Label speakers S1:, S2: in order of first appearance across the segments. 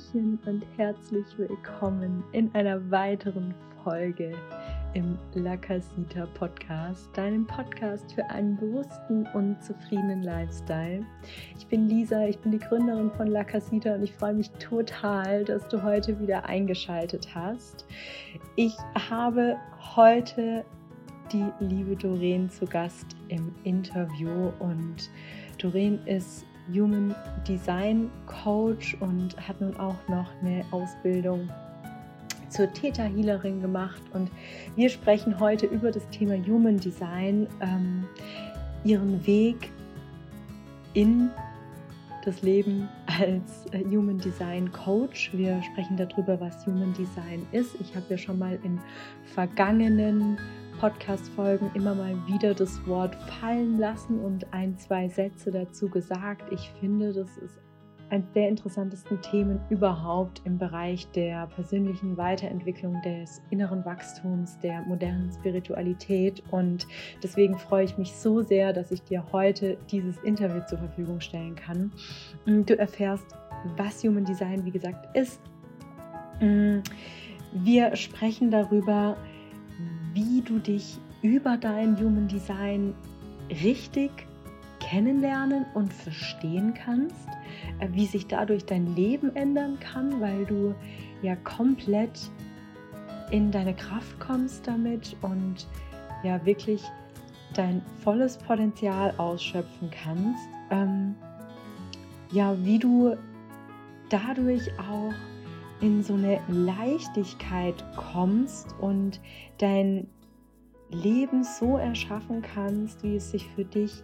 S1: Hallöchen und herzlich willkommen in einer weiteren Folge im La Casita Podcast, deinem Podcast für einen bewussten und zufriedenen Lifestyle. Ich bin Lisa, ich bin die Gründerin von La Casita und ich freue mich total, dass du heute wieder eingeschaltet hast. Ich habe heute die liebe Doreen zu Gast im Interview und Doreen ist Human Design Coach und hat nun auch noch eine Ausbildung zur Theta Healerin gemacht. Und wir sprechen heute über das Thema Human Design, ähm, ihren Weg in das Leben als äh, Human Design Coach. Wir sprechen darüber, was Human Design ist. Ich habe ja schon mal in vergangenen Podcast-Folgen immer mal wieder das Wort fallen lassen und ein, zwei Sätze dazu gesagt. Ich finde, das ist eines der interessantesten Themen überhaupt im Bereich der persönlichen Weiterentwicklung, des inneren Wachstums, der modernen Spiritualität. Und deswegen freue ich mich so sehr, dass ich dir heute dieses Interview zur Verfügung stellen kann. Du erfährst, was Human Design, wie gesagt, ist. Wir sprechen darüber, wie du dich über dein Human Design richtig kennenlernen und verstehen kannst, äh, wie sich dadurch dein Leben ändern kann, weil du ja komplett in deine Kraft kommst damit und ja wirklich dein volles Potenzial ausschöpfen kannst. Ähm, ja, wie du dadurch auch in so eine Leichtigkeit kommst und dein Leben so erschaffen kannst, wie es sich für dich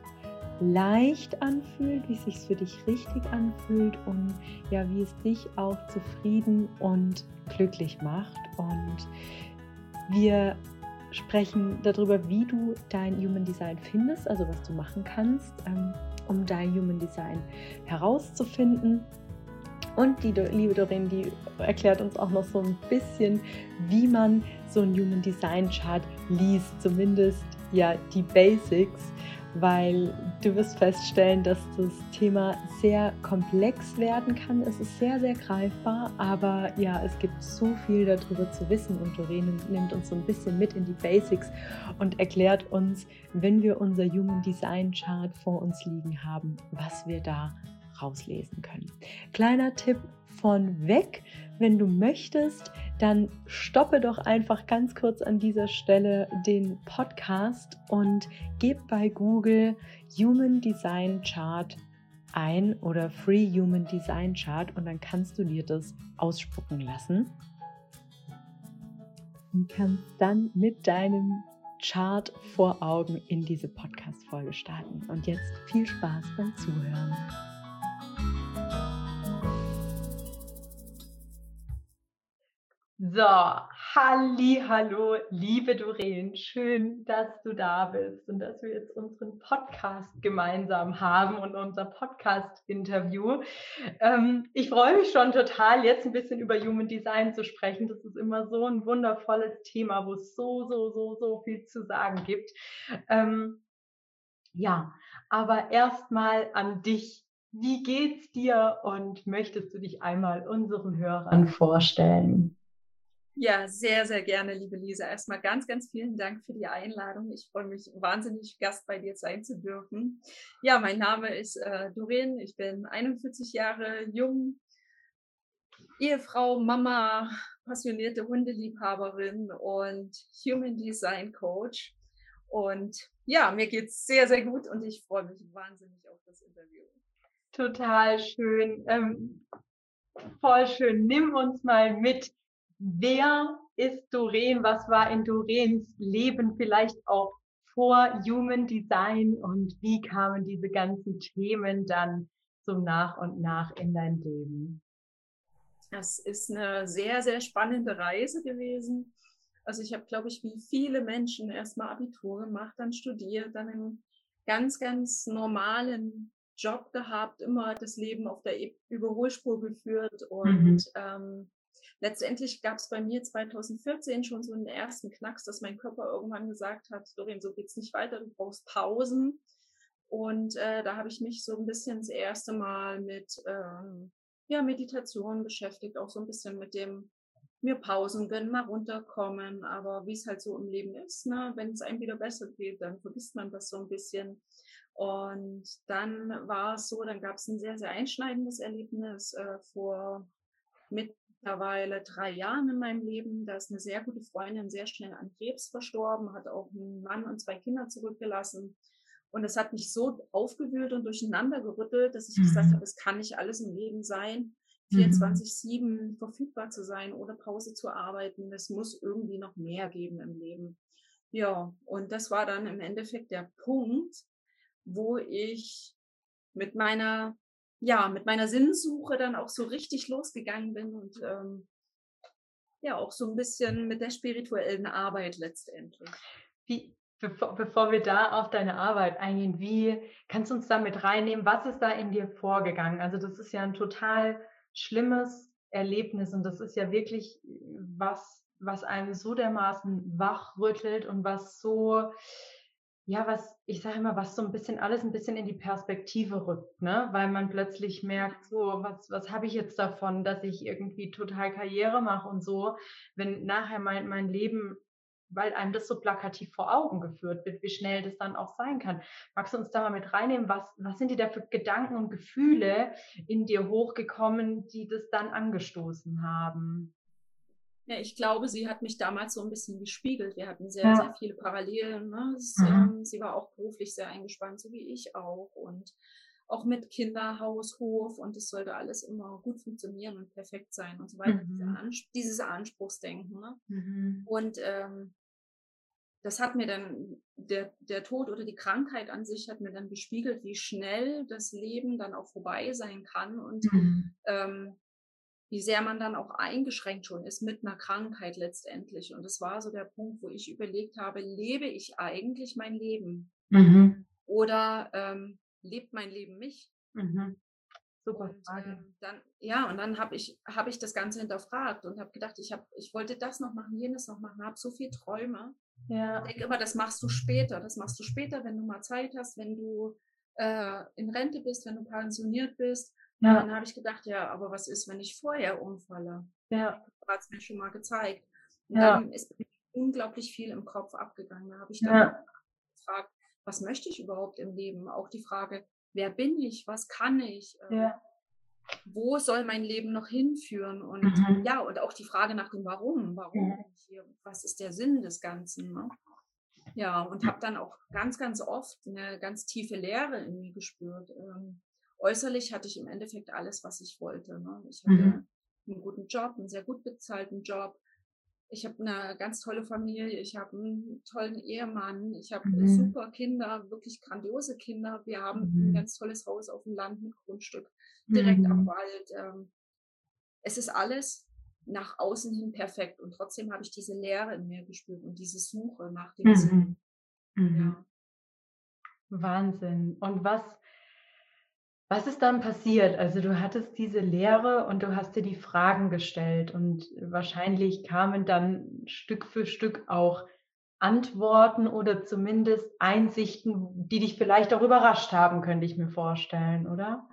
S1: leicht anfühlt, wie es sich für dich richtig anfühlt und ja, wie es dich auch zufrieden und glücklich macht. Und wir sprechen darüber, wie du dein Human Design findest, also was du machen kannst, ähm, um dein Human Design herauszufinden und die liebe Doreen, die erklärt uns auch noch so ein bisschen, wie man so ein Human Design Chart liest, zumindest ja die Basics, weil du wirst feststellen, dass das Thema sehr komplex werden kann. Es ist sehr, sehr greifbar, aber ja, es gibt so viel darüber zu wissen. Und Doreen nimmt uns so ein bisschen mit in die Basics und erklärt uns, wenn wir unser Human Design Chart vor uns liegen haben, was wir da rauslesen können. Kleiner Tipp von weg, wenn du möchtest, dann stoppe doch einfach ganz kurz an dieser Stelle den Podcast und gib bei Google Human Design Chart ein oder Free Human Design Chart und dann kannst du dir das ausspucken lassen und kannst dann mit deinem Chart vor Augen in diese Podcast-Folge starten. Und jetzt viel Spaß beim Zuhören. So, halli, hallo, liebe Doreen, schön, dass du da bist und dass wir jetzt unseren Podcast gemeinsam haben und unser Podcast-Interview. Ähm, ich freue mich schon total, jetzt ein bisschen über Human Design zu sprechen. Das ist immer so ein wundervolles Thema, wo es so, so, so, so viel zu sagen gibt. Ähm, ja, aber erstmal an dich. Wie geht's dir und möchtest du dich einmal unseren Hörern vorstellen?
S2: Ja, sehr, sehr gerne, liebe Lisa. Erstmal ganz, ganz vielen Dank für die Einladung. Ich freue mich wahnsinnig, Gast bei dir sein zu dürfen. Ja, mein Name ist äh, Doreen. Ich bin 41 Jahre jung, Ehefrau, Mama, passionierte Hundeliebhaberin und Human Design Coach. Und ja, mir geht es sehr, sehr gut und ich freue mich wahnsinnig auf das Interview.
S1: Total schön. Ähm, voll schön. Nimm uns mal mit wer ist Doreen, was war in Doreens Leben vielleicht auch vor Human Design und wie kamen diese ganzen Themen dann so nach und nach in dein Leben?
S2: Das ist eine sehr, sehr spannende Reise gewesen. Also ich habe, glaube ich, wie viele Menschen erstmal Abitur gemacht, dann studiert, dann einen ganz, ganz normalen Job gehabt, immer das Leben auf der Überholspur geführt und mhm. ähm, letztendlich gab es bei mir 2014 schon so einen ersten Knacks, dass mein Körper irgendwann gesagt hat, Dorian, so geht's nicht weiter, du brauchst Pausen. Und äh, da habe ich mich so ein bisschen das erste Mal mit ähm, ja, Meditation beschäftigt, auch so ein bisschen mit dem mir Pausen gönnen, mal runterkommen. Aber wie es halt so im Leben ist, ne? wenn es einem wieder besser geht, dann vergisst man das so ein bisschen. Und dann war es so, dann gab es ein sehr, sehr einschneidendes Erlebnis äh, vor mittlerweile drei Jahren in meinem Leben. Da ist eine sehr gute Freundin sehr schnell an Krebs verstorben, hat auch einen Mann und zwei Kinder zurückgelassen. Und das hat mich so aufgewühlt und durcheinander gerüttelt, dass ich mhm. gesagt habe, es kann nicht alles im Leben sein. 24-7 mhm. verfügbar zu sein, ohne Pause zu arbeiten. Es muss irgendwie noch mehr geben im Leben. Ja, und das war dann im Endeffekt der Punkt, wo ich mit meiner, ja, mit meiner Sinnsuche dann auch so richtig losgegangen bin und ähm, ja, auch so ein bisschen mit der spirituellen Arbeit letztendlich.
S1: Wie, bevor, bevor wir da auf deine Arbeit eingehen, wie kannst du uns da mit reinnehmen? Was ist da in dir vorgegangen? Also, das ist ja ein total schlimmes Erlebnis und das ist ja wirklich was, was einem so dermaßen wachrüttelt und was so, ja, was, ich sage immer, was so ein bisschen alles ein bisschen in die Perspektive rückt, ne? Weil man plötzlich merkt, so, was, was habe ich jetzt davon, dass ich irgendwie total Karriere mache und so, wenn nachher mein, mein Leben weil einem das so plakativ vor Augen geführt wird, wie schnell das dann auch sein kann. Magst du uns da mal mit reinnehmen? Was, was sind dir da für Gedanken und Gefühle in dir hochgekommen, die das dann angestoßen haben?
S2: Ja, ich glaube, sie hat mich damals so ein bisschen gespiegelt. Wir hatten sehr, ja. sehr viele Parallelen. Ne? Es, mhm. ähm, sie war auch beruflich sehr eingespannt, so wie ich auch. Und auch mit Kinder, Haus, Hof und es sollte alles immer gut funktionieren und perfekt sein und so weiter. Mhm. dieses Anspruchsdenken. Ne? Mhm. Und ähm, das hat mir dann, der, der Tod oder die Krankheit an sich hat mir dann gespiegelt, wie schnell das Leben dann auch vorbei sein kann und mhm. ähm, wie sehr man dann auch eingeschränkt schon ist mit einer Krankheit letztendlich. Und das war so der Punkt, wo ich überlegt habe, lebe ich eigentlich mein Leben? Mhm. Oder ähm, lebt mein Leben mich? Mhm. Super und, Frage. Ähm, dann, ja, und dann habe ich, hab ich das Ganze hinterfragt und habe gedacht, ich, hab, ich wollte das noch machen, jenes noch machen, habe so viele Träume. Ja. Ich denke immer, das machst du später. Das machst du später, wenn du mal Zeit hast, wenn du äh, in Rente bist, wenn du pensioniert bist. Ja. Dann habe ich gedacht, ja, aber was ist, wenn ich vorher umfalle? Ja. Hat es mir schon mal gezeigt. Und ja. dann ist mir unglaublich viel im Kopf abgegangen. Da habe ich dann ja. gefragt, was möchte ich überhaupt im Leben? Auch die Frage, wer bin ich? Was kann ich? Ähm, ja. Wo soll mein Leben noch hinführen? Und mhm. ja, und auch die Frage nach dem Warum. Warum bin ich hier? Was ist der Sinn des Ganzen? Ne? Ja, und habe dann auch ganz, ganz oft eine ganz tiefe Leere in mir gespürt. Ähm, äußerlich hatte ich im Endeffekt alles, was ich wollte. Ne? Ich hatte mhm. einen guten Job, einen sehr gut bezahlten Job ich habe eine ganz tolle Familie, ich habe einen tollen Ehemann, ich habe mhm. super Kinder, wirklich grandiose Kinder. Wir haben mhm. ein ganz tolles Haus auf dem Land mit Grundstück, direkt mhm. am Wald. Ähm, es ist alles nach außen hin perfekt und trotzdem habe ich diese Leere in mir gespürt und diese Suche nach dem Sinn.
S1: Mhm. Mhm. Ja. Wahnsinn. Und was was ist dann passiert? Also du hattest diese Lehre und du hast dir die Fragen gestellt und wahrscheinlich kamen dann Stück für Stück auch Antworten oder zumindest Einsichten, die dich vielleicht auch überrascht haben, könnte ich mir vorstellen, oder?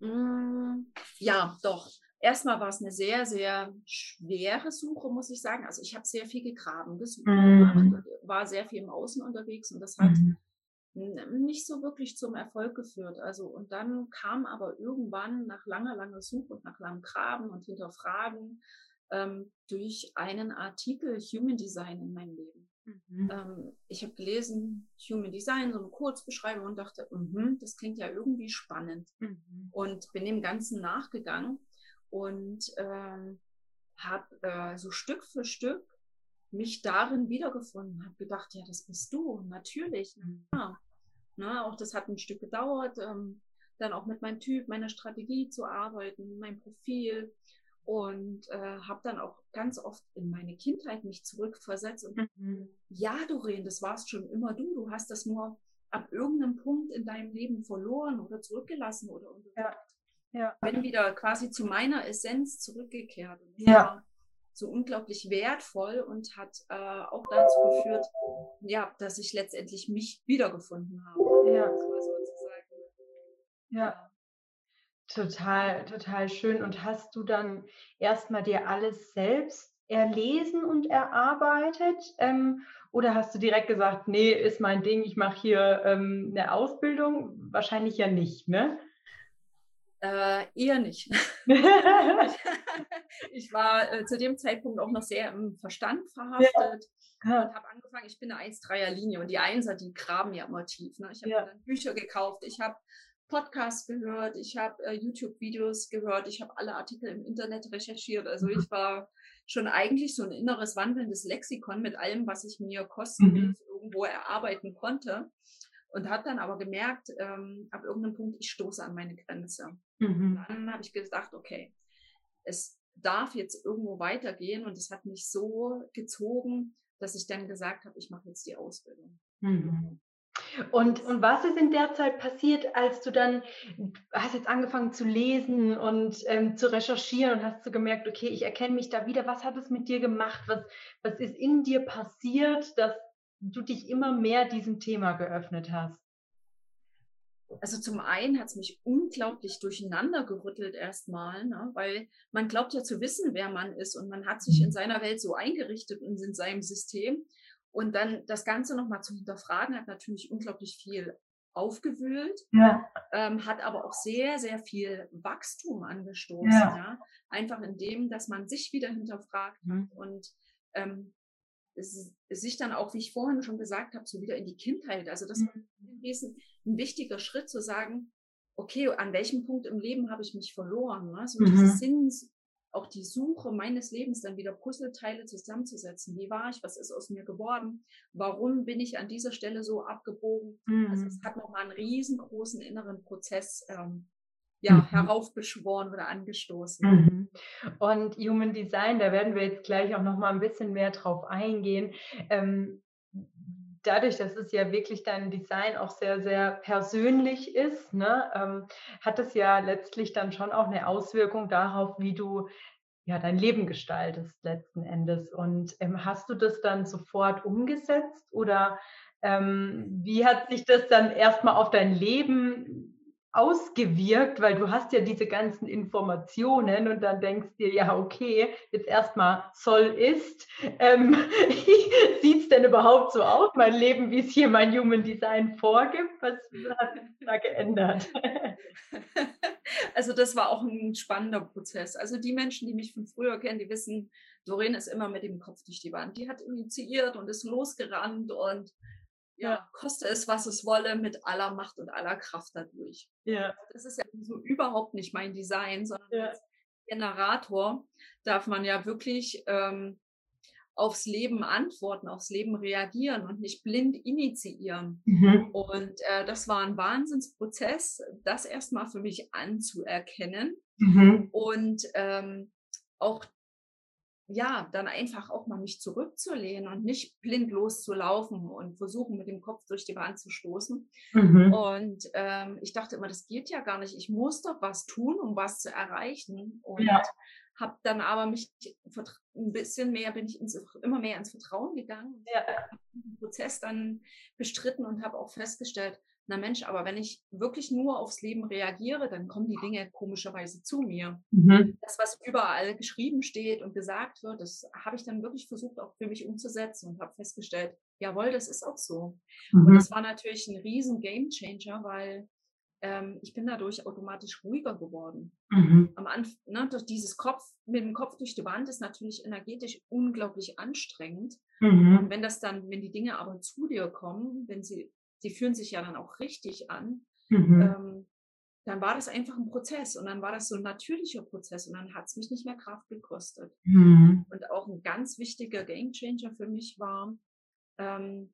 S2: Mm, ja, doch. Erstmal war es eine sehr, sehr schwere Suche, muss ich sagen. Also ich habe sehr viel gegraben, gesucht, mhm. war sehr viel im Außen unterwegs und das hat mhm nicht so wirklich zum Erfolg geführt. Also, und dann kam aber irgendwann nach langer, langer Suche und nach langem Graben und Hinterfragen ähm, durch einen Artikel Human Design in mein Leben. Mhm. Ähm, ich habe gelesen Human Design, so eine Kurzbeschreibung und dachte, mh, das klingt ja irgendwie spannend. Mhm. Und bin dem Ganzen nachgegangen und ähm, habe äh, so Stück für Stück mich darin wiedergefunden, habe gedacht, ja, das bist du, natürlich. Mhm. Ja. Ne, auch das hat ein Stück gedauert, ähm, dann auch mit meinem Typ, meiner Strategie zu arbeiten, mein Profil und äh, habe dann auch ganz oft in meine Kindheit mich zurückversetzt und mhm. ja, Doreen, das warst schon immer du, du hast das nur ab irgendeinem Punkt in deinem Leben verloren oder zurückgelassen oder ja. Ja. bin wieder quasi zu meiner Essenz zurückgekehrt. Und ja so unglaublich wertvoll und hat äh, auch dazu geführt, ja, dass ich letztendlich mich wiedergefunden habe. Ja.
S1: Ja. Total, total schön. Und hast du dann erstmal dir alles selbst erlesen und erarbeitet? Ähm, oder hast du direkt gesagt, nee, ist mein Ding, ich mache hier ähm, eine Ausbildung? Wahrscheinlich ja nicht, ne?
S2: Äh, eher nicht. ich war äh, zu dem Zeitpunkt auch noch sehr im Verstand verhaftet ja. und habe angefangen, ich bin eine 1-3er Linie und die Einser, die graben ja immer tief. Ne? Ich habe ja. dann Bücher gekauft, ich habe Podcasts gehört, ich habe äh, YouTube-Videos gehört, ich habe alle Artikel im Internet recherchiert. Also ich war schon eigentlich so ein inneres wandelndes Lexikon mit allem, was ich mir kostenlos mhm. irgendwo erarbeiten konnte. Und habe dann aber gemerkt, ähm, ab irgendeinem Punkt, ich stoße an meine Grenze. Mhm. Dann habe ich gedacht, okay, es darf jetzt irgendwo weitergehen. Und es hat mich so gezogen, dass ich dann gesagt habe, ich mache jetzt die Ausbildung. Mhm.
S1: Und, und was ist in der Zeit passiert, als du dann, hast jetzt angefangen zu lesen und ähm, zu recherchieren und hast du gemerkt, okay, ich erkenne mich da wieder. Was hat es mit dir gemacht? Was, was ist in dir passiert, dass du dich immer mehr diesem Thema geöffnet hast?
S2: Also zum einen hat es mich unglaublich durcheinander gerüttelt erstmal, ne? weil man glaubt ja zu wissen, wer man ist und man hat sich in mhm. seiner Welt so eingerichtet und in seinem System. Und dann das Ganze nochmal zu hinterfragen, hat natürlich unglaublich viel aufgewühlt, ja. ähm, hat aber auch sehr, sehr viel Wachstum angestoßen. Ja. ja? Einfach in dem, dass man sich wieder hinterfragt mhm. und ähm, sich dann auch, wie ich vorhin schon gesagt habe, so wieder in die Kindheit. Also das mhm. war ein, wichtiger Schritt zu sagen, okay, an welchem Punkt im Leben habe ich mich verloren? Ne? So mhm. dieses Sinns, auch die Suche meines Lebens dann wieder Puzzleteile zusammenzusetzen. Wie war ich? Was ist aus mir geworden? Warum bin ich an dieser Stelle so abgebogen? Mhm. Also es hat nochmal einen riesengroßen inneren Prozess ähm, ja, mhm. heraufbeschworen oder angestoßen.
S1: Mhm. Und Human Design, da werden wir jetzt gleich auch nochmal ein bisschen mehr drauf eingehen. Ähm, dadurch, dass es ja wirklich dein Design auch sehr, sehr persönlich ist, ne, ähm, hat es ja letztlich dann schon auch eine Auswirkung darauf, wie du ja dein Leben gestaltest letzten Endes. Und ähm, hast du das dann sofort umgesetzt oder ähm, wie hat sich das dann erstmal auf dein Leben ausgewirkt, weil du hast ja diese ganzen Informationen und dann denkst dir, ja, okay, jetzt erstmal soll ist. Ähm, Sieht es denn überhaupt so aus, mein Leben, wie es hier mein Human Design vorgibt? Was hat sich da geändert?
S2: Also das war auch ein spannender Prozess. Also die Menschen, die mich von früher kennen, die wissen, Doreen ist immer mit dem Kopf durch die Wand. Die hat initiiert und ist losgerannt und ja, koste es, was es wolle, mit aller Macht und aller Kraft dadurch. Ja. Das ist ja so überhaupt nicht mein Design, sondern ja. als Generator darf man ja wirklich ähm, aufs Leben antworten, aufs Leben reagieren und nicht blind initiieren. Mhm. Und äh, das war ein Wahnsinnsprozess, das erstmal für mich anzuerkennen mhm. und ähm, auch ja, dann einfach auch mal mich zurückzulehnen und nicht blind loszulaufen und versuchen, mit dem Kopf durch die Wand zu stoßen. Mhm. Und ähm, ich dachte immer, das geht ja gar nicht. Ich muss doch was tun, um was zu erreichen. Und ja. habe dann aber mich ein bisschen mehr, bin ich ins, immer mehr ins Vertrauen gegangen. Ja. Den Prozess dann bestritten und habe auch festgestellt, na Mensch, aber wenn ich wirklich nur aufs Leben reagiere, dann kommen die Dinge komischerweise zu mir. Mhm. Das, was überall geschrieben steht und gesagt wird, das habe ich dann wirklich versucht auch für mich umzusetzen und habe festgestellt, jawohl, das ist auch so. Mhm. Und das war natürlich ein riesen Game Changer, weil ähm, ich bin dadurch automatisch ruhiger geworden. Mhm. Am Anfang, ne, durch dieses Kopf, mit dem Kopf durch die Wand ist natürlich energetisch unglaublich anstrengend. Mhm. Und wenn das dann, wenn die Dinge aber zu dir kommen, wenn sie die fühlen sich ja dann auch richtig an, mhm. ähm, dann war das einfach ein Prozess und dann war das so ein natürlicher Prozess und dann hat es mich nicht mehr Kraft gekostet. Mhm. Und auch ein ganz wichtiger Gamechanger für mich war, ähm,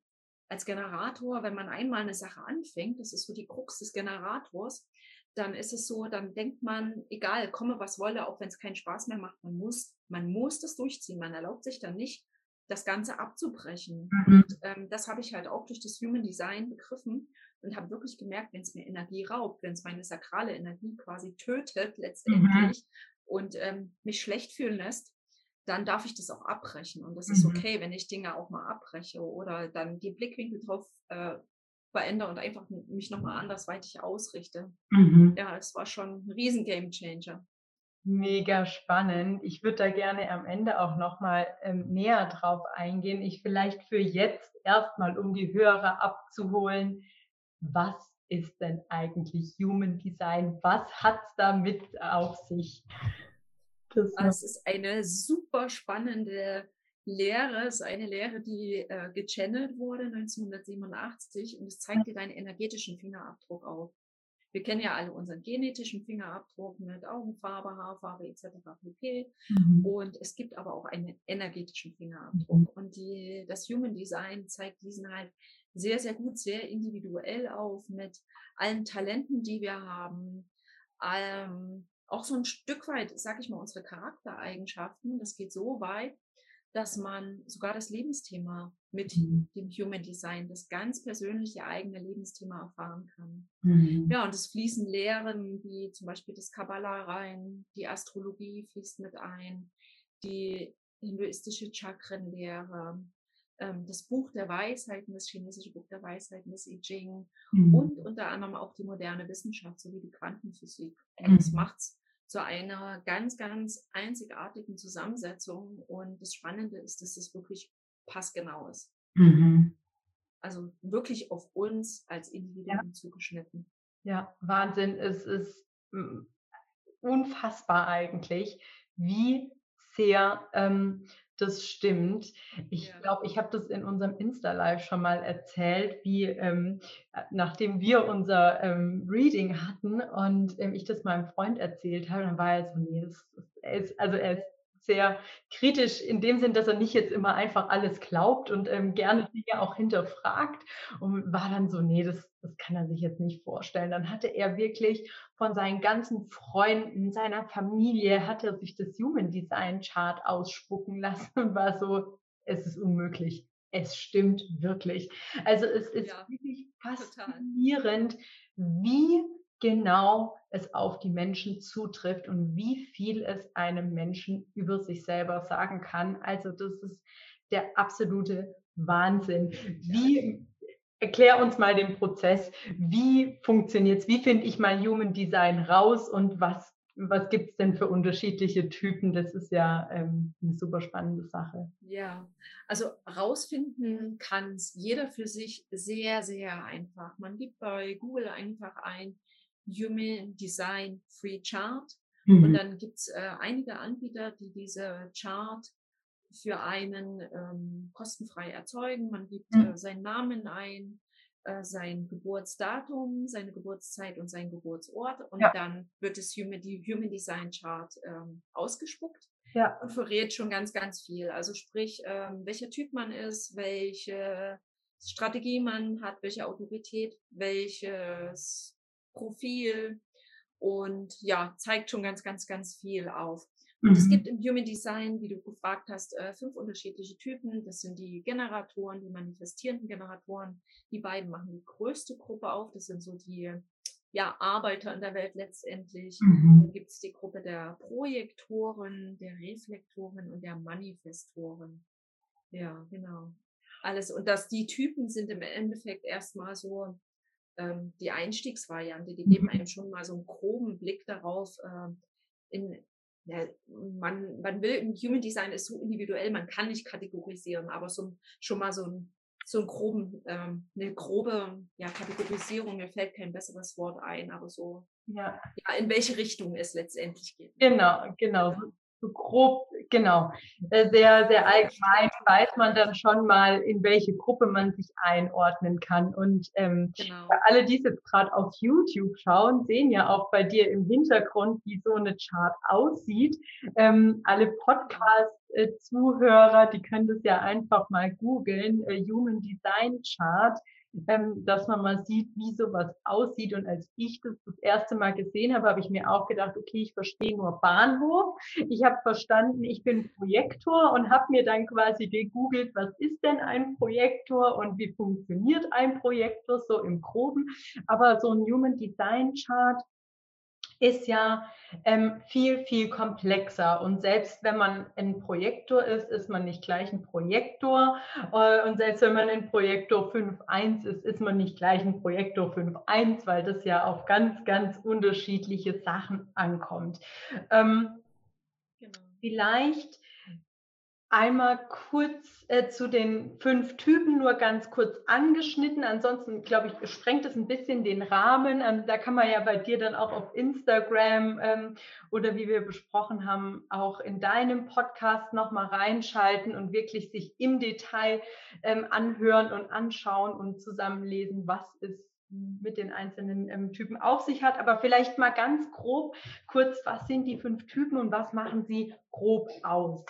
S2: als Generator, wenn man einmal eine Sache anfängt, das ist so die Krux des Generators, dann ist es so, dann denkt man, egal, komme was wolle, auch wenn es keinen Spaß mehr macht, man muss, man muss das durchziehen. Man erlaubt sich dann nicht, das Ganze abzubrechen. Mhm. Und ähm, das habe ich halt auch durch das Human Design begriffen und habe wirklich gemerkt, wenn es mir Energie raubt, wenn es meine sakrale Energie quasi tötet letztendlich mhm. und ähm, mich schlecht fühlen lässt, dann darf ich das auch abbrechen. Und das mhm. ist okay, wenn ich Dinge auch mal abbreche oder dann die Blickwinkel drauf äh, verändere und einfach mich nochmal andersweitig ausrichte. Mhm. Ja, es war schon ein riesen Game Changer.
S1: Mega spannend. Ich würde da gerne am Ende auch nochmal ähm, näher drauf eingehen. Ich vielleicht für jetzt erstmal, um die Hörer abzuholen, was ist denn eigentlich Human Design? Was hat es damit auf sich?
S2: Das es ist eine super spannende Lehre, es ist eine Lehre, die äh, gechannelt wurde 1987 und es zeigt dir deinen energetischen Fingerabdruck auf. Wir kennen ja alle unseren genetischen Fingerabdruck mit Augenfarbe, Haarfarbe etc. pp. Mhm. Und es gibt aber auch einen energetischen Fingerabdruck. Mhm. Und die, das Human Design zeigt diesen halt sehr, sehr gut, sehr individuell auf mit allen Talenten, die wir haben. Ähm, auch so ein Stück weit, sag ich mal, unsere Charaktereigenschaften. Das geht so weit, dass man sogar das Lebensthema mit mhm. dem Human Design, das ganz persönliche eigene Lebensthema erfahren kann. Mhm. Ja, und es fließen Lehren wie zum Beispiel das Kabbalah rein, die Astrologie fließt mit ein, die hinduistische Chakrenlehre, ähm, das Buch der Weisheiten, das chinesische Buch der Weisheiten, das I Ching mhm. und unter anderem auch die moderne Wissenschaft sowie die Quantenphysik. Das mhm. macht's zu einer ganz, ganz einzigartigen Zusammensetzung. Und das Spannende ist, dass es wirklich passgenau ist. Mhm. Also wirklich auf uns als Individuen ja. zugeschnitten.
S1: Ja, Wahnsinn. Es ist mm, unfassbar eigentlich, wie sehr ähm, das stimmt. Ich ja. glaube, ich habe das in unserem Insta-Live schon mal erzählt, wie ähm, äh, nachdem wir unser ähm, Reading hatten und ähm, ich das meinem Freund erzählt habe, dann war er so, nee, das, das ist, also er ist sehr kritisch in dem Sinn, dass er nicht jetzt immer einfach alles glaubt und ähm, gerne Dinge auch hinterfragt und war dann so, nee, das, das kann er sich jetzt nicht vorstellen. Dann hatte er wirklich von seinen ganzen Freunden, seiner Familie, hat er sich das Human Design Chart ausspucken lassen und war so, es ist unmöglich. Es stimmt wirklich. Also es ist ja, wirklich faszinierend, total. wie genau es auf die Menschen zutrifft und wie viel es einem Menschen über sich selber sagen kann. Also das ist der absolute Wahnsinn. Wie erklär uns mal den Prozess. Wie funktioniert es? Wie finde ich mein Human Design raus und was, was gibt es denn für unterschiedliche Typen? Das ist ja ähm, eine super spannende Sache.
S2: Ja, also rausfinden kann es jeder für sich sehr, sehr einfach. Man gibt bei Google einfach ein Human Design Free Chart. Mhm. Und dann gibt es äh, einige Anbieter, die diese Chart für einen ähm, kostenfrei erzeugen. Man gibt mhm. äh, seinen Namen ein, äh, sein Geburtsdatum, seine Geburtszeit und sein Geburtsort. Und ja. dann wird es Human, die Human Design Chart ähm, ausgespuckt. Ja. Und verrät schon ganz, ganz viel. Also sprich, ähm, welcher Typ man ist, welche Strategie man hat, welche Autorität, welches Profil und ja, zeigt schon ganz, ganz, ganz viel auf. Und mhm. es gibt im Human Design, wie du gefragt hast, äh, fünf unterschiedliche Typen. Das sind die Generatoren, die manifestierenden Generatoren. Die beiden machen die größte Gruppe auf. Das sind so die ja, Arbeiter in der Welt letztendlich. Mhm. Dann gibt es die Gruppe der Projektoren, der Reflektoren und der Manifestoren. Ja, genau. Alles. Und dass die Typen sind im Endeffekt erstmal so ähm, die Einstiegsvariante, die geben mhm. einem schon mal so einen groben Blick darauf, äh, in, ja, man, man will, im Human Design ist so individuell, man kann nicht kategorisieren, aber so, schon mal so ein so einen groben, ähm, eine grobe ja, Kategorisierung, mir fällt kein besseres Wort ein, aber so, ja. ja in welche Richtung es letztendlich geht.
S1: Genau, genau. So, grob, genau, äh, sehr, sehr allgemein weiß man dann schon mal, in welche Gruppe man sich einordnen kann. Und ähm, genau. alle, die jetzt gerade auf YouTube schauen, sehen ja auch bei dir im Hintergrund, wie so eine Chart aussieht. Ähm, alle Podcast-Zuhörer, die können das ja einfach mal googeln, äh, Human Design Chart ähm, dass man mal sieht, wie sowas aussieht. Und als ich das das erste Mal gesehen habe, habe ich mir auch gedacht, okay, ich verstehe nur Bahnhof. Ich habe verstanden, ich bin Projektor und habe mir dann quasi gegoogelt, was ist denn ein Projektor und wie funktioniert ein Projektor so im Groben. Aber so ein Human Design Chart ist ja ähm, viel, viel komplexer. Und selbst wenn man ein Projektor ist, ist man nicht gleich ein Projektor. Äh, und selbst wenn man ein Projektor 5.1 ist, ist man nicht gleich ein Projektor 5.1, weil das ja auf ganz, ganz unterschiedliche Sachen ankommt. Ähm, genau. Vielleicht einmal kurz äh, zu den fünf Typen nur ganz kurz angeschnitten. Ansonsten, glaube ich, sprengt es ein bisschen den Rahmen. Ähm, da kann man ja bei dir dann auch auf Instagram ähm, oder wie wir besprochen haben, auch in deinem Podcast nochmal reinschalten und wirklich sich im Detail ähm, anhören und anschauen und zusammenlesen, was es mit den einzelnen ähm, Typen auf sich hat. Aber vielleicht mal ganz grob kurz, was sind die fünf Typen und was machen sie grob aus?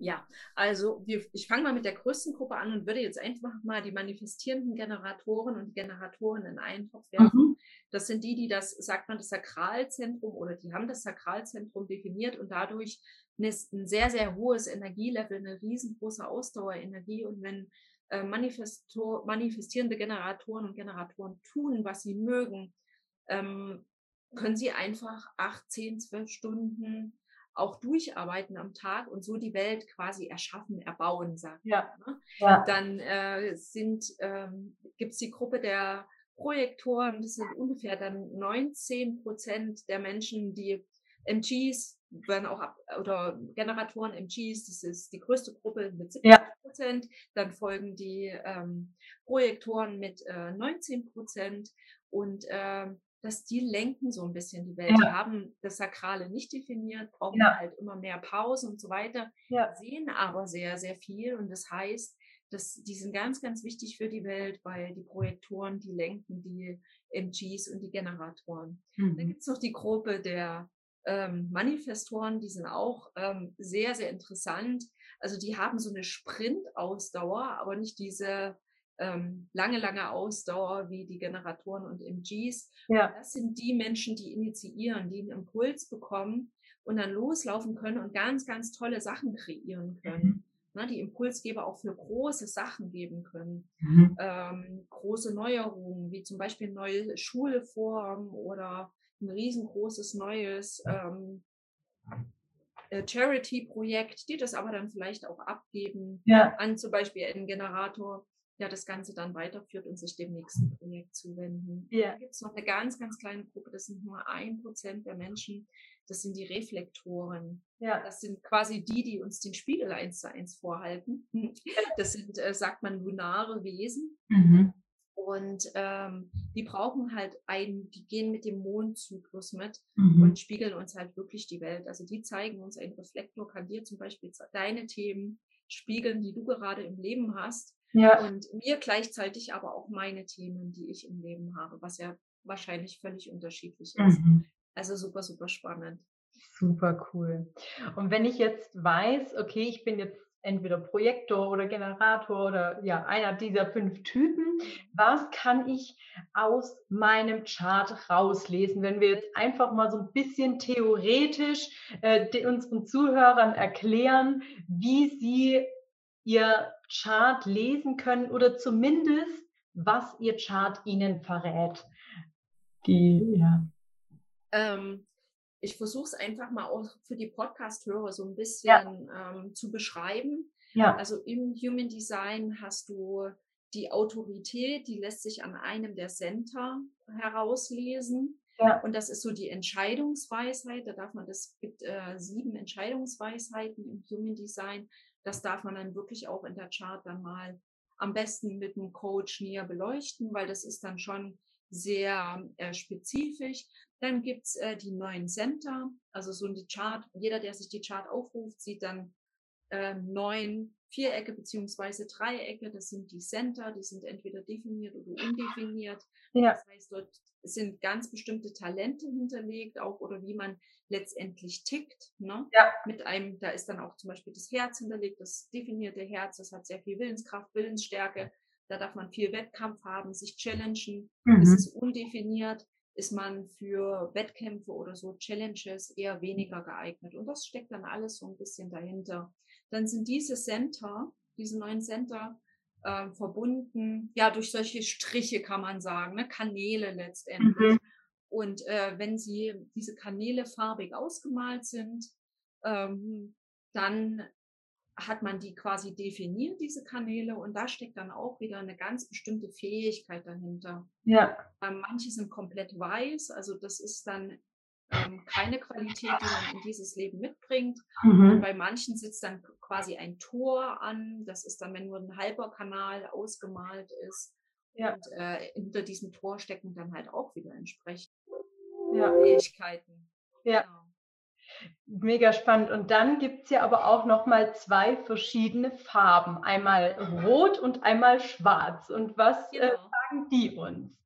S2: Ja, also wir, ich fange mal mit der größten Gruppe an und würde jetzt einfach mal die manifestierenden Generatoren und Generatoren in einen Topf werfen. Mhm. Das sind die, die das, sagt man, das Sakralzentrum oder die haben das Sakralzentrum definiert und dadurch ein sehr, sehr hohes Energielevel, eine riesengroße Ausdauerenergie. Und wenn äh, manifestierende Generatoren und Generatoren tun, was sie mögen, ähm, können sie einfach acht, zehn, zwölf Stunden auch durcharbeiten am Tag und so die Welt quasi erschaffen, erbauen, sagt ja. Ne? Ja. Dann äh, ähm, gibt es die Gruppe der Projektoren, das sind ungefähr dann 19 Prozent der Menschen, die MGs werden auch ab, oder Generatoren MGs, das ist die größte Gruppe mit 70 Prozent. Ja. Dann folgen die ähm, Projektoren mit äh, 19 Prozent und ähm, dass die lenken so ein bisschen die Welt. Ja. Die haben das Sakrale nicht definiert, brauchen ja. halt immer mehr Pausen und so weiter, ja. sehen aber sehr, sehr viel. Und das heißt, dass die sind ganz, ganz wichtig für die Welt, weil die Projektoren, die lenken die MGs und die Generatoren. Mhm. Dann gibt es noch die Gruppe der ähm, Manifestoren, die sind auch ähm, sehr, sehr interessant. Also die haben so eine Sprintausdauer, aber nicht diese ähm, lange, lange Ausdauer wie die Generatoren und MGs. Ja. Das sind die Menschen, die initiieren, die einen Impuls bekommen und dann loslaufen können und ganz, ganz tolle Sachen kreieren können. Mhm. Na, die Impulsgeber auch für große Sachen geben können. Mhm. Ähm, große Neuerungen, wie zum Beispiel neue Schulformen oder ein riesengroßes neues ähm, äh, Charity-Projekt, die das aber dann vielleicht auch abgeben ja. an zum Beispiel einen Generator ja das Ganze dann weiterführt und sich dem nächsten Projekt zuwenden. Ja. Da gibt es noch eine ganz, ganz kleine Gruppe, das sind nur ein Prozent der Menschen, das sind die Reflektoren. Ja. Das sind quasi die, die uns den Spiegel eins zu eins vorhalten. Das sind, äh, sagt man, lunare Wesen. Mhm. Und ähm, die brauchen halt einen, die gehen mit dem Mondzyklus mit mhm. und spiegeln uns halt wirklich die Welt. Also die zeigen uns, ein Reflektor kann dir zum Beispiel deine Themen spiegeln, die du gerade im Leben hast. Ja. Und mir gleichzeitig aber auch meine Themen, die ich im Leben habe, was ja wahrscheinlich völlig unterschiedlich ist. Mhm. Also super, super spannend.
S1: Super cool. Und wenn ich jetzt weiß, okay, ich bin jetzt entweder Projektor oder Generator oder ja, einer dieser fünf Typen. Was kann ich aus meinem Chart rauslesen, wenn wir jetzt einfach mal so ein bisschen theoretisch äh, unseren Zuhörern erklären, wie sie ihr Chart lesen können oder zumindest, was ihr Chart ihnen verrät.
S2: Die, ja. Ähm, ich versuche es einfach mal auch für die Podcast-Hörer so ein bisschen ja. ähm, zu beschreiben. Ja. Also im Human Design hast du die Autorität, die lässt sich an einem der Center herauslesen. Ja. Und das ist so die Entscheidungsweisheit. Da darf man, das gibt äh, sieben Entscheidungsweisheiten im Human Design. Das darf man dann wirklich auch in der Chart dann mal am besten mit einem Coach näher beleuchten, weil das ist dann schon sehr äh, spezifisch. Dann gibt's äh, die neuen Center, also so die Chart. Jeder, der sich die Chart aufruft, sieht dann äh, neun Vierecke beziehungsweise Dreiecke. Das sind die Center, die sind entweder definiert oder undefiniert. Ja. Das heißt, dort sind ganz bestimmte Talente hinterlegt, auch oder wie man letztendlich tickt. Ne? Ja. Mit einem, da ist dann auch zum Beispiel das Herz hinterlegt, das definierte Herz, das hat sehr viel Willenskraft, Willensstärke. Da darf man viel Wettkampf haben, sich challengen. Mhm. Das ist undefiniert ist man für Wettkämpfe oder so Challenges eher weniger geeignet. Und das steckt dann alles so ein bisschen dahinter. Dann sind diese Center, diese neuen Center, äh, verbunden, ja, durch solche Striche kann man sagen, ne? Kanäle letztendlich. Mhm. Und äh, wenn sie diese Kanäle farbig ausgemalt sind, ähm, dann hat man die quasi definiert, diese Kanäle, und da steckt dann auch wieder eine ganz bestimmte Fähigkeit dahinter.
S1: Ja.
S2: Ähm, manche sind komplett weiß, also das ist dann ähm, keine Qualität, die man in dieses Leben mitbringt. Mhm. Und bei manchen sitzt dann quasi ein Tor an, das ist dann, wenn nur ein halber Kanal ausgemalt ist. Ja. Und äh, hinter diesem Tor stecken dann halt auch wieder entsprechende ja. Fähigkeiten.
S1: Ja. Genau. Mega spannend. Und dann gibt es ja aber auch nochmal zwei verschiedene Farben. Einmal rot und einmal schwarz. Und was äh, genau. äh, sagen die uns?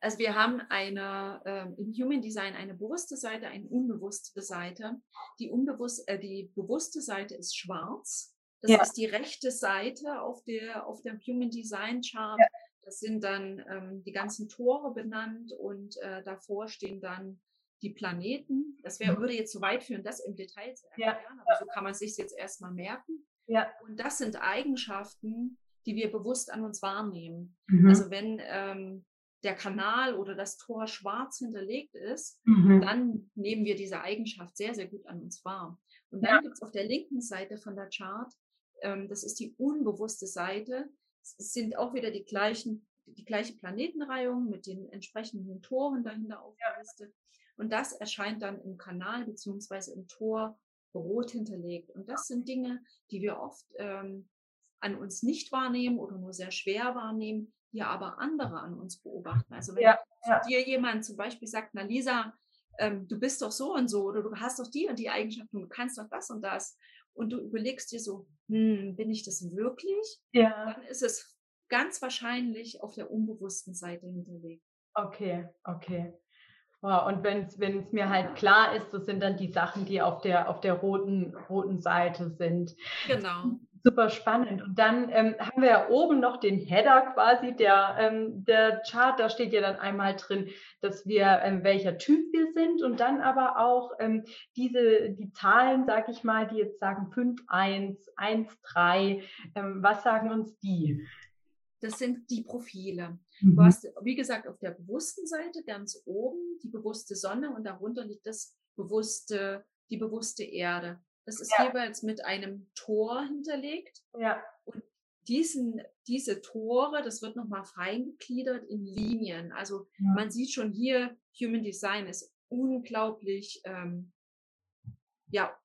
S2: Also wir haben eine äh, im Human Design eine bewusste Seite, eine unbewusste Seite. Die, unbewusst, äh, die bewusste Seite ist schwarz. Das ja. ist die rechte Seite auf der, auf dem Human Design Chart. Ja. Das sind dann ähm, die ganzen Tore benannt und äh, davor stehen dann die Planeten. Das wär, mhm. würde jetzt zu weit führen, das im Detail zu erklären, ja. aber so kann man sich jetzt erstmal merken.
S1: Ja.
S2: Und das sind Eigenschaften, die wir bewusst an uns wahrnehmen. Mhm. Also wenn ähm, der Kanal oder das Tor schwarz hinterlegt ist, mhm. dann nehmen wir diese Eigenschaft sehr, sehr gut an uns wahr. Und dann ja. gibt es auf der linken Seite von der Chart, ähm, das ist die unbewusste Seite, es sind auch wieder die gleichen, die gleiche Planetenreihung mit den entsprechenden Toren dahinter aufgelistet. Und das erscheint dann im Kanal beziehungsweise im Tor rot hinterlegt. Und das sind Dinge, die wir oft ähm, an uns nicht wahrnehmen oder nur sehr schwer wahrnehmen, die aber andere an uns beobachten. Also wenn ja, ja. dir jemand zum Beispiel sagt, na Lisa, ähm, du bist doch so und so oder du hast doch die und die Eigenschaften, du kannst doch das und das und du überlegst dir so, hm, bin ich das wirklich?
S1: Ja.
S2: Dann ist es ganz wahrscheinlich auf der unbewussten Seite hinterlegt.
S1: Okay, okay. Wow, und wenn es mir halt klar ist, das sind dann die Sachen, die auf der, auf der roten, roten Seite sind.
S2: Genau.
S1: Super spannend. Und dann ähm, haben wir ja oben noch den Header quasi, der, ähm, der Chart, da steht ja dann einmal drin, dass wir, ähm, welcher Typ wir sind und dann aber auch ähm, diese, die Zahlen, sag ich mal, die jetzt sagen 5, 1, 1, 3, ähm, was sagen uns die?
S2: Das sind die Profile. Mhm. Du hast, wie gesagt, auf der bewussten Seite ganz oben die bewusste Sonne und darunter liegt das bewusste, die bewusste Erde. Das ist ja. jeweils mit einem Tor hinterlegt.
S1: Ja.
S2: Und diesen, diese Tore, das wird nochmal feingegliedert in Linien. Also ja. man sieht schon hier, Human Design ist unglaublich, ähm, ja,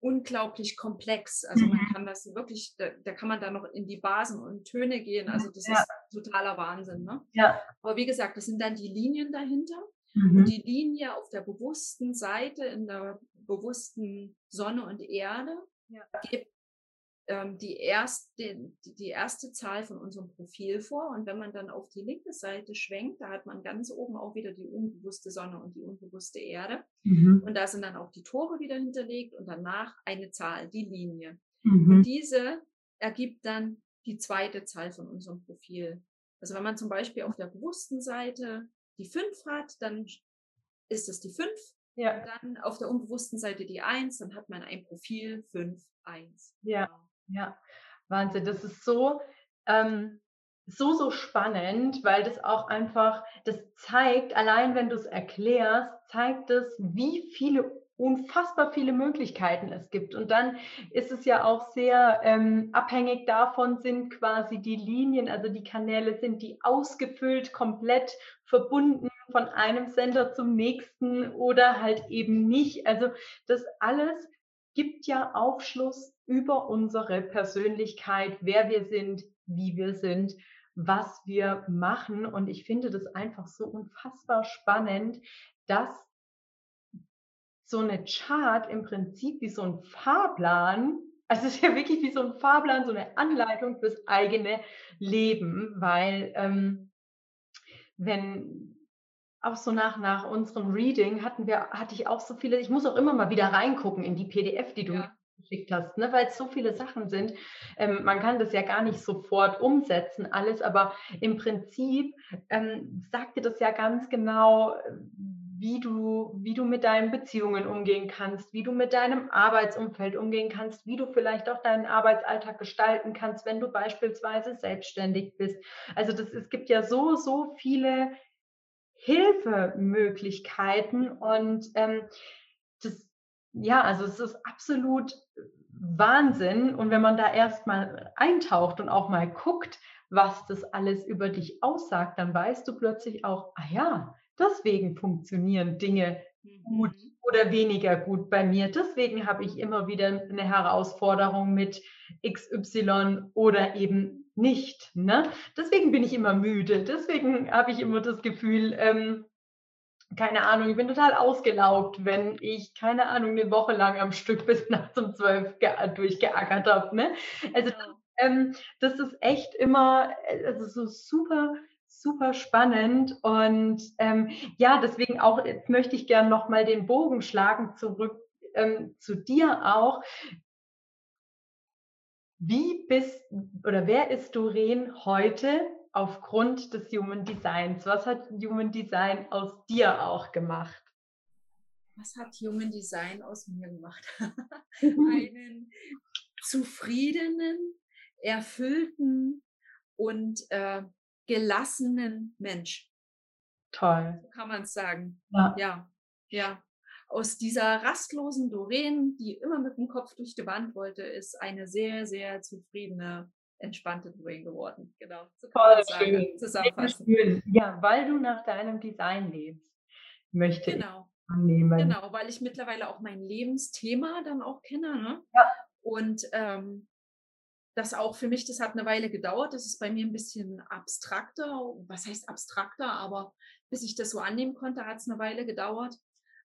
S2: unglaublich komplex. Also man mhm. kann das wirklich, da, da, kann man dann noch in die Basen und Töne gehen. Also das ja. ist totaler Wahnsinn. Ne?
S1: Ja.
S2: Aber wie gesagt, das sind dann die Linien dahinter. Mhm. Und die Linie auf der bewussten Seite, in der bewussten Sonne und Erde, ja. gibt ähm, die, erste, die, erste Zahl von unserem Profil vor. Und wenn man dann auf die linke Seite schwenkt, da hat man ganz oben auch wieder die unbewusste Sonne und die unbewusste Erde. Mhm. Und da sind dann auch die Tore wieder hinterlegt und danach eine Zahl, die Linie. Mhm. Und diese ergibt dann die zweite Zahl von unserem Profil. Also wenn man zum Beispiel auf der bewussten Seite die 5 hat, dann ist es die 5.
S1: Ja.
S2: Und dann auf der unbewussten Seite die 1, dann hat man ein Profil 5, 1.
S1: Ja. Genau. Ja, Wahnsinn. Das ist so, ähm, so, so spannend, weil das auch einfach, das zeigt, allein wenn du es erklärst, zeigt es, wie viele unfassbar viele Möglichkeiten es gibt. Und dann ist es ja auch sehr ähm, abhängig davon, sind quasi die Linien, also die Kanäle, sind die ausgefüllt, komplett verbunden von einem Sender zum nächsten oder halt eben nicht. Also das alles gibt ja Aufschluss über unsere Persönlichkeit, wer wir sind, wie wir sind, was wir machen. Und ich finde das einfach so unfassbar spannend, dass so eine Chart im Prinzip wie so ein Fahrplan, also es ist ja wirklich wie so ein Fahrplan, so eine Anleitung fürs eigene Leben, weil ähm, wenn auch so nach, nach unserem Reading hatten wir, hatte ich auch so viele, ich muss auch immer mal wieder reingucken in die PDF, die du ja. geschickt hast, ne, weil es so viele Sachen sind. Ähm, man kann das ja gar nicht sofort umsetzen, alles, aber im Prinzip ähm, sagt dir das ja ganz genau, wie du, wie du mit deinen Beziehungen umgehen kannst, wie du mit deinem Arbeitsumfeld umgehen kannst, wie du vielleicht auch deinen Arbeitsalltag gestalten kannst, wenn du beispielsweise selbstständig bist. Also das, es gibt ja so, so viele Hilfemöglichkeiten und ähm, das, ja, also es ist absolut Wahnsinn. Und wenn man da erstmal eintaucht und auch mal guckt, was das alles über dich aussagt, dann weißt du plötzlich auch, ah ja, deswegen funktionieren Dinge gut mhm. oder weniger gut bei mir. Deswegen habe ich immer wieder eine Herausforderung mit XY oder eben nicht. Ne? Deswegen bin ich immer müde. Deswegen habe ich immer das Gefühl, ähm, keine Ahnung, ich bin total ausgelaugt, wenn ich, keine Ahnung, eine Woche lang am Stück bis nachts um zwölf durchgeackert habe. Ne? Also ähm, das ist echt immer, also so super, super spannend. Und ähm, ja, deswegen auch, jetzt möchte ich gerne nochmal den Bogen schlagen zurück ähm, zu dir auch. Wie bist oder wer ist Doreen heute aufgrund des Human Designs? Was hat Human Design aus dir auch gemacht?
S2: Was hat Human Design aus mir gemacht? Einen zufriedenen, erfüllten und äh, gelassenen Mensch.
S1: Toll.
S2: So kann man es sagen. Ja. ja, ja. Aus dieser rastlosen Doreen, die immer mit dem Kopf durch die Wand wollte, ist eine sehr, sehr zufriedene entspannte Brain geworden. Genau.
S1: So Voll schön. Zusammenfassen. Schön. Ja, weil du nach deinem Design lebst, möchte
S2: genau.
S1: ich annehmen.
S2: Genau, weil ich mittlerweile auch mein Lebensthema dann auch kenne. Ne? Ja. Und ähm, das auch für mich, das hat eine Weile gedauert. Das ist bei mir ein bisschen abstrakter. Was heißt abstrakter? Aber bis ich das so annehmen konnte, hat es eine Weile gedauert.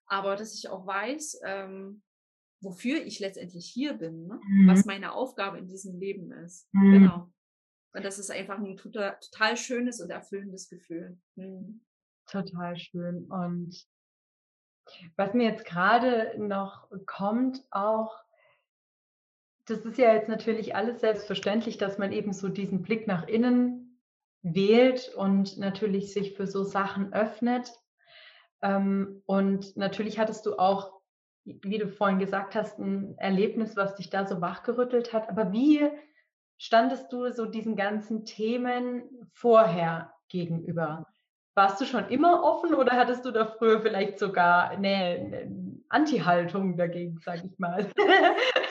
S2: Aber dass ich auch weiß, ähm, wofür ich letztendlich hier bin, ne? mhm. was meine Aufgabe in diesem Leben ist. Mhm. Genau. Und das ist einfach ein total, total schönes und erfüllendes Gefühl. Mhm.
S1: Total schön. Und was mir jetzt gerade noch kommt, auch, das ist ja jetzt natürlich alles selbstverständlich, dass man eben so diesen Blick nach innen wählt und natürlich sich für so Sachen öffnet. Ähm, und natürlich hattest du auch wie du vorhin gesagt hast, ein Erlebnis, was dich da so wachgerüttelt hat. Aber wie standest du so diesen ganzen Themen vorher gegenüber? Warst du schon immer offen oder hattest du da früher vielleicht sogar eine, Anti-Haltung dagegen, sage ich mal?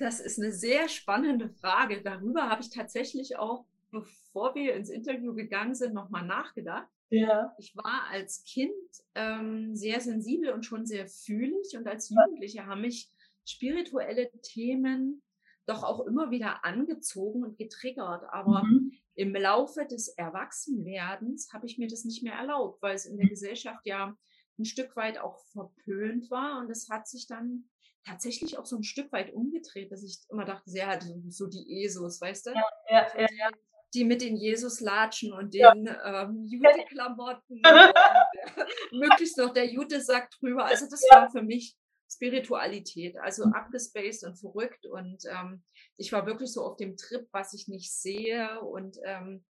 S2: Das ist eine sehr spannende Frage. Darüber habe ich tatsächlich auch, bevor wir ins Interview gegangen sind, nochmal nachgedacht. Ja. Ich war als Kind ähm, sehr sensibel und schon sehr fühlig und als Jugendliche haben mich spirituelle Themen doch auch immer wieder angezogen und getriggert. Aber mhm. im Laufe des Erwachsenwerdens habe ich mir das nicht mehr erlaubt, weil es in der mhm. Gesellschaft ja ein Stück weit auch verpönt war und es hat sich dann tatsächlich auch so ein Stück weit umgedreht, dass ich immer dachte, sehr halt so die ESOs, weißt du? Ja, ja, ja, ja die mit den Jesus latschen und den ja. ähm, Jute-Klamotten möglichst noch der Jute-Sack drüber. Also das ja. war für mich Spiritualität, also mhm. abgespaced und verrückt und ähm, ich war wirklich so auf dem Trip, was ich nicht sehe und ähm,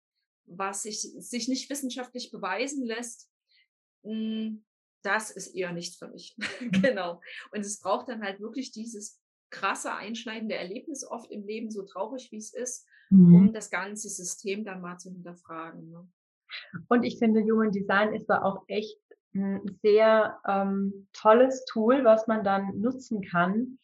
S2: was sich, sich nicht wissenschaftlich beweisen lässt. Hm, das ist eher nichts für mich. Mhm. genau. Und es braucht dann halt wirklich dieses krasse, einschneidende Erlebnis oft im Leben, so traurig wie es ist, mhm. um das ganze System dann mal zu hinterfragen. Ne?
S1: Und ich finde, Human Design ist da auch echt ein sehr ähm, tolles Tool, was man dann nutzen kann,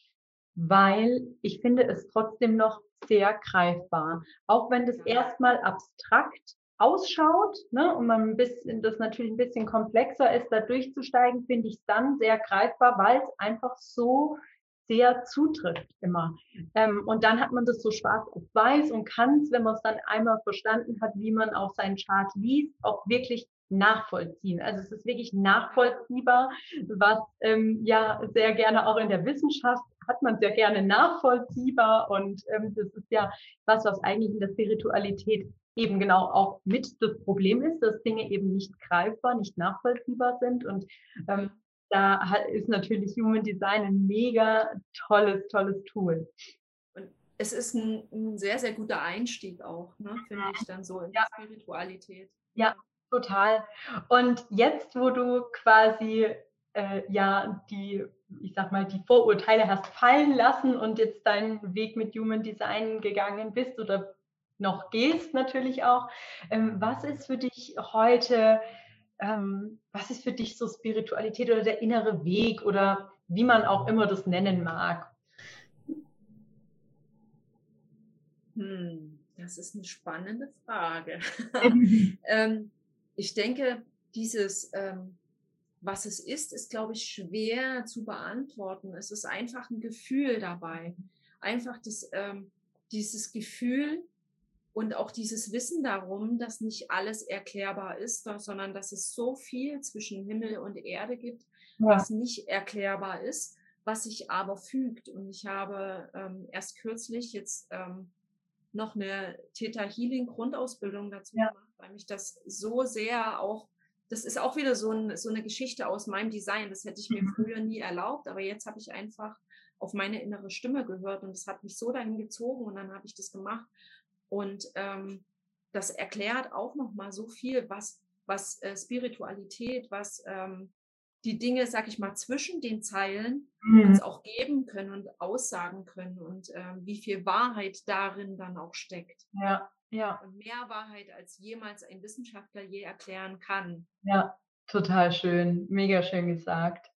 S1: weil ich finde es trotzdem noch sehr greifbar. Auch wenn das erstmal abstrakt ausschaut ne, und man ein bisschen, das natürlich ein bisschen komplexer ist, da durchzusteigen, finde ich es dann sehr greifbar, weil es einfach so sehr zutrifft immer. Ähm, und dann hat man das so schwarz auf weiß und kann es, wenn man es dann einmal verstanden hat, wie man auch seinen Chart liest, auch wirklich nachvollziehen. Also es ist wirklich nachvollziehbar, was ähm, ja sehr gerne auch in der Wissenschaft hat man sehr gerne nachvollziehbar und ähm, das ist ja was, was eigentlich in der Spiritualität eben genau auch mit das Problem ist, dass Dinge eben nicht greifbar, nicht nachvollziehbar sind und ähm, da ist natürlich Human Design ein mega tolles, tolles Tool.
S2: Und es ist ein, ein sehr, sehr guter Einstieg auch, ne, finde ich dann so in ja. die Spiritualität.
S1: Ja, total. Und jetzt, wo du quasi äh, ja die, ich sag mal, die Vorurteile hast fallen lassen und jetzt deinen Weg mit Human Design gegangen bist oder noch gehst natürlich auch. Ähm, was ist für dich heute, ähm, was ist für dich so Spiritualität oder der innere Weg oder wie man auch immer das nennen mag?
S2: Hm, das ist eine spannende Frage. ähm, ich denke, dieses, was es ist, ist, glaube ich, schwer zu beantworten. Es ist einfach ein Gefühl dabei. Einfach das, dieses Gefühl und auch dieses Wissen darum, dass nicht alles erklärbar ist, sondern dass es so viel zwischen Himmel und Erde gibt, ja. was nicht erklärbar ist, was sich aber fügt. Und ich habe ähm, erst kürzlich jetzt ähm, noch eine Theta Healing Grundausbildung dazu ja. gemacht, weil mich das so sehr auch, das ist auch wieder so, ein, so eine Geschichte aus meinem Design. Das hätte ich mir mhm. früher nie erlaubt, aber jetzt habe ich einfach auf meine innere Stimme gehört und das hat mich so dahin gezogen und dann habe ich das gemacht. Und ähm, das erklärt auch nochmal so viel, was, was äh, Spiritualität, was ähm, die Dinge, sag ich mal, zwischen den Zeilen mhm. uns auch geben können und aussagen können und ähm, wie viel Wahrheit darin dann auch steckt.
S1: Ja, ja.
S2: Und mehr Wahrheit, als jemals ein Wissenschaftler je erklären kann.
S1: Ja, total schön, mega schön gesagt.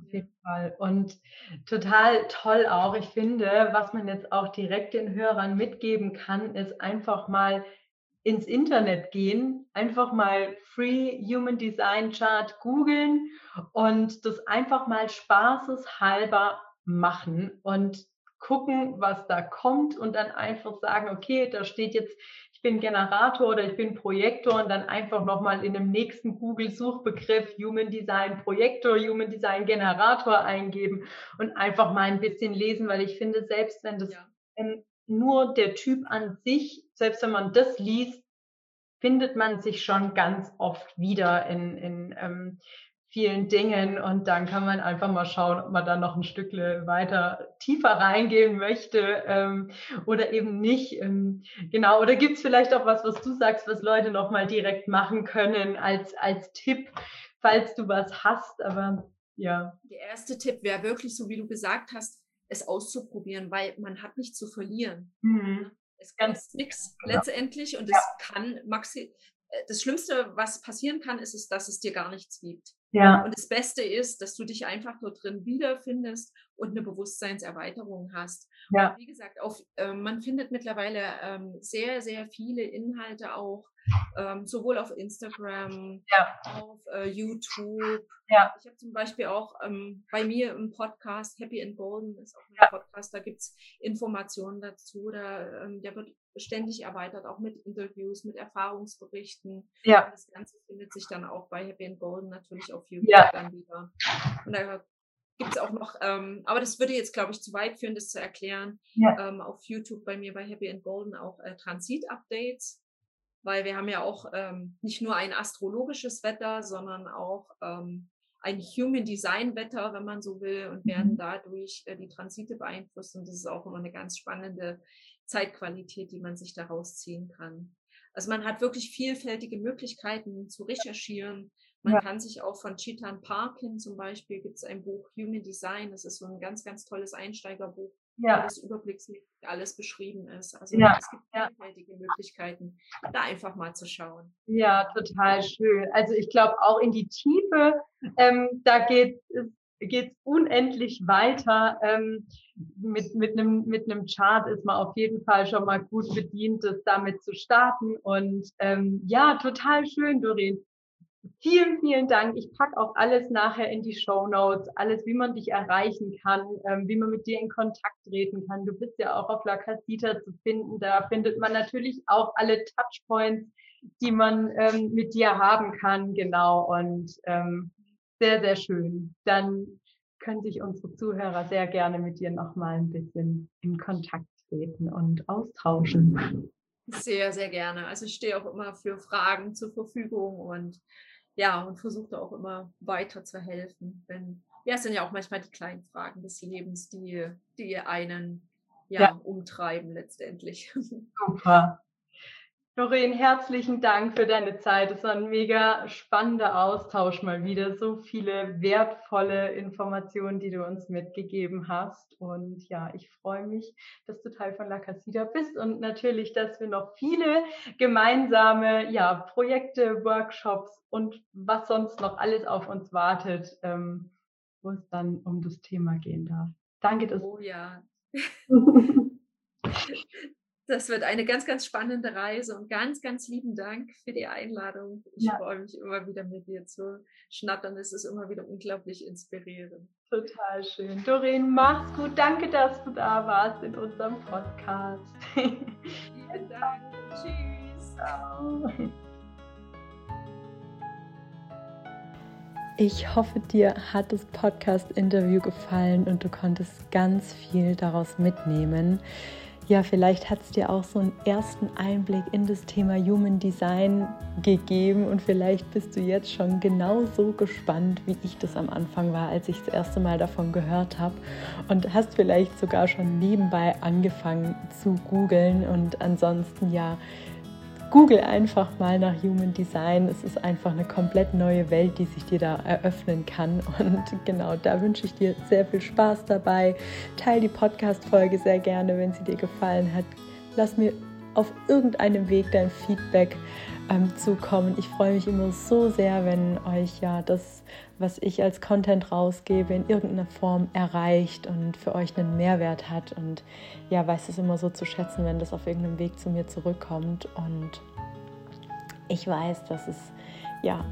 S1: Auf jeden Fall. Und total toll auch. Ich finde, was man jetzt auch direkt den Hörern mitgeben kann, ist einfach mal ins Internet gehen, einfach mal Free Human Design Chart googeln und das einfach mal spaßeshalber machen und gucken, was da kommt und dann einfach sagen, okay, da steht jetzt, ich bin Generator oder ich bin Projektor und dann einfach nochmal in dem nächsten Google-Suchbegriff Human Design Projektor, Human Design Generator eingeben und einfach mal ein bisschen lesen, weil ich finde, selbst wenn das ja. ähm, nur der Typ an sich, selbst wenn man das liest, findet man sich schon ganz oft wieder in, in ähm, vielen Dingen und dann kann man einfach mal schauen, ob man da noch ein Stück weiter tiefer reingehen möchte ähm, oder eben nicht. Ähm, genau, oder gibt es vielleicht auch was, was du sagst, was Leute noch mal direkt machen können als, als Tipp, falls du was hast, aber ja.
S2: Der erste Tipp wäre wirklich, so wie du gesagt hast, es auszuprobieren, weil man hat nichts zu verlieren. Mhm. Es ganz nichts letztendlich und es ja. kann maxi äh, das Schlimmste, was passieren kann, ist es, dass es dir gar nichts gibt. Ja. Und das Beste ist, dass du dich einfach dort drin wiederfindest und eine Bewusstseinserweiterung hast. Ja. Und wie gesagt, auf, äh, man findet mittlerweile ähm, sehr, sehr viele Inhalte auch, ähm, sowohl auf Instagram, ja. auf äh, YouTube. Ja. Ich habe zum Beispiel auch ähm, bei mir im Podcast Happy and Golden ist auch mein Podcast, da gibt's Informationen dazu. Da, ähm, der wird ständig erweitert, auch mit Interviews, mit Erfahrungsberichten. Ja. Und das Ganze findet sich dann auch bei Happy and Golden natürlich auf YouTube dann wieder. Und da gibt es auch noch, ähm, aber das würde jetzt, glaube ich, zu weit führen, das zu erklären. Ja. Ähm, auf YouTube bei mir bei Happy and Golden auch äh, Transit-Updates, weil wir haben ja auch ähm, nicht nur ein astrologisches Wetter, sondern auch ähm, ein Human Design Wetter, wenn man so will, und werden mhm. dadurch äh, die Transite beeinflusst. Und das ist auch immer eine ganz spannende Zeitqualität, die man sich daraus ziehen kann. Also man hat wirklich vielfältige Möglichkeiten zu recherchieren. Man ja. kann sich auch von Chitan Parkin zum Beispiel, gibt es ein Buch Human Design, das ist so ein ganz, ganz tolles Einsteigerbuch, ja. wo das überblicksmäßig alles beschrieben ist. Also ja. es gibt vielfältige Möglichkeiten, da einfach mal zu schauen.
S1: Ja, total schön. Also ich glaube auch in die Tiefe, ähm, da geht es geht unendlich weiter. Ähm, mit, mit, einem, mit einem Chart ist man auf jeden Fall schon mal gut bedient, das damit zu starten. Und ähm, ja, total schön, Doreen. Vielen, vielen Dank. Ich packe auch alles nachher in die Show Notes, alles, wie man dich erreichen kann, ähm, wie man mit dir in Kontakt treten kann. Du bist ja auch auf La Casita zu finden. Da findet man natürlich auch alle Touchpoints, die man ähm, mit dir haben kann. Genau. Und ähm, sehr, sehr schön. Dann können sich unsere Zuhörer sehr gerne mit dir nochmal ein bisschen in Kontakt treten und austauschen.
S2: Sehr, sehr gerne. Also ich stehe auch immer für Fragen zur Verfügung und ja, und versuche auch immer weiter zu helfen. Denn ja, es sind ja auch manchmal die kleinen Fragen des Lebens, die, die einen ja, ja. umtreiben letztendlich.
S1: Super.
S3: Doreen, herzlichen Dank für deine Zeit. Es war ein mega spannender Austausch mal wieder. So viele wertvolle Informationen, die du uns mitgegeben hast. Und ja, ich freue mich, dass du Teil von La Casita bist und natürlich, dass wir noch viele gemeinsame ja, Projekte, Workshops und was sonst noch alles auf uns wartet, ähm, wo es dann um das Thema gehen darf. Danke, dass
S2: Oh ja. Das wird eine ganz, ganz spannende Reise und ganz, ganz lieben Dank für die Einladung. Ich ja. freue mich immer wieder mit dir zu schnattern. Es ist immer wieder unglaublich inspirierend.
S3: Total schön. Doreen, mach's gut. Danke, dass du da warst in unserem Podcast.
S2: Vielen Dank. Tschüss. Ciao.
S1: Ich hoffe, dir hat das Podcast-Interview gefallen und du konntest ganz viel daraus mitnehmen ja, vielleicht hat es dir auch so einen ersten Einblick in das Thema Human Design gegeben und vielleicht bist du jetzt schon genauso gespannt, wie ich das am Anfang war, als ich das erste Mal davon gehört habe und hast vielleicht sogar schon nebenbei angefangen zu googeln und ansonsten ja, Google einfach mal nach Human Design. Es ist einfach eine komplett neue Welt, die sich dir da eröffnen kann. Und genau, da wünsche ich dir sehr viel Spaß dabei. Teil die Podcast-Folge sehr gerne, wenn sie dir gefallen hat. Lass mir auf irgendeinem Weg dein Feedback ähm, zukommen. Ich freue mich immer so sehr, wenn euch ja das, was ich als Content rausgebe, in irgendeiner Form erreicht und für euch einen Mehrwert hat. Und ja, weiß es immer so zu schätzen, wenn das auf irgendeinem Weg zu mir zurückkommt. Und ich weiß, dass es ja,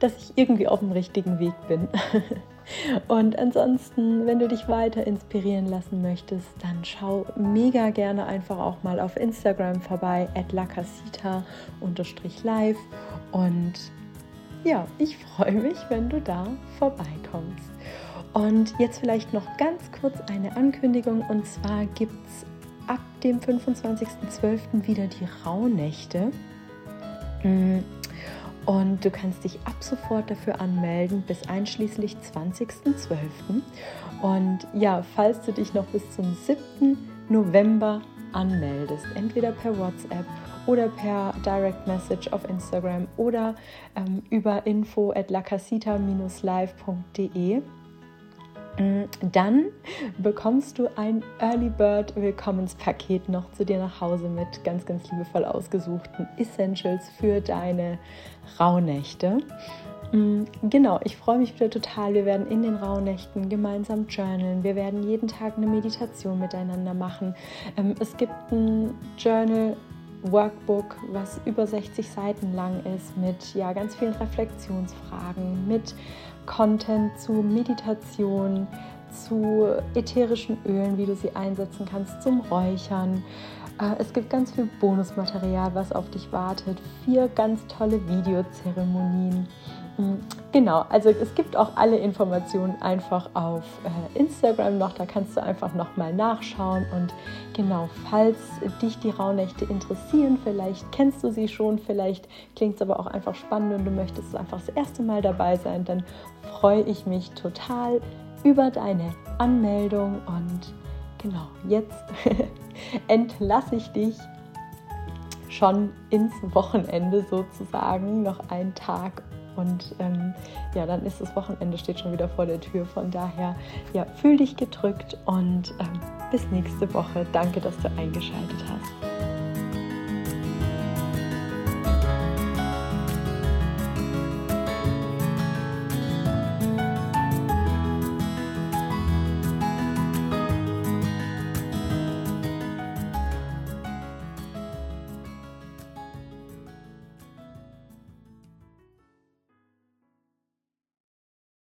S1: dass ich irgendwie auf dem richtigen Weg bin. Und ansonsten, wenn du dich weiter inspirieren lassen möchtest, dann schau mega gerne einfach auch mal auf Instagram vorbei, at lacasita-live. Und ja, ich freue mich, wenn du da vorbeikommst. Und jetzt vielleicht noch ganz kurz eine Ankündigung. Und zwar gibt es ab dem 25.12. wieder die Rauhnächte. Mm, und du kannst dich ab sofort dafür anmelden bis einschließlich 20.12. Und ja, falls du dich noch bis zum 7. November anmeldest, entweder per WhatsApp oder per Direct Message auf Instagram oder ähm, über info at lacasita-live.de, mm, dann bekommst du ein Early Bird Willkommenspaket noch zu dir nach Hause mit ganz, ganz liebevoll ausgesuchten Essentials für deine Rauhnächte. Mm, genau, ich freue mich wieder total. Wir werden in den Rauhnächten gemeinsam journalen. Wir werden jeden Tag eine Meditation miteinander machen. Ähm, es gibt ein Journal Workbook, was über 60 Seiten lang ist, mit ja, ganz vielen Reflexionsfragen, mit Content zu Meditation, zu ätherischen Ölen, wie du sie einsetzen kannst, zum Räuchern. Äh, es gibt ganz viel Bonusmaterial, was auf dich wartet. Vier ganz tolle Videozeremonien. Mm, genau, also es gibt auch alle Informationen einfach auf äh, Instagram noch, da kannst du einfach nochmal nachschauen und genau, falls dich die Rauhnächte interessieren, vielleicht kennst du sie schon, vielleicht klingt es aber auch einfach spannend und du möchtest einfach das erste Mal dabei sein, dann freue ich mich total über deine Anmeldung und genau, jetzt entlasse ich dich schon ins Wochenende sozusagen, noch einen Tag und ähm, ja, dann ist das Wochenende steht schon wieder vor der Tür. Von daher, ja, fühl dich gedrückt und ähm, bis nächste Woche. Danke, dass du eingeschaltet hast.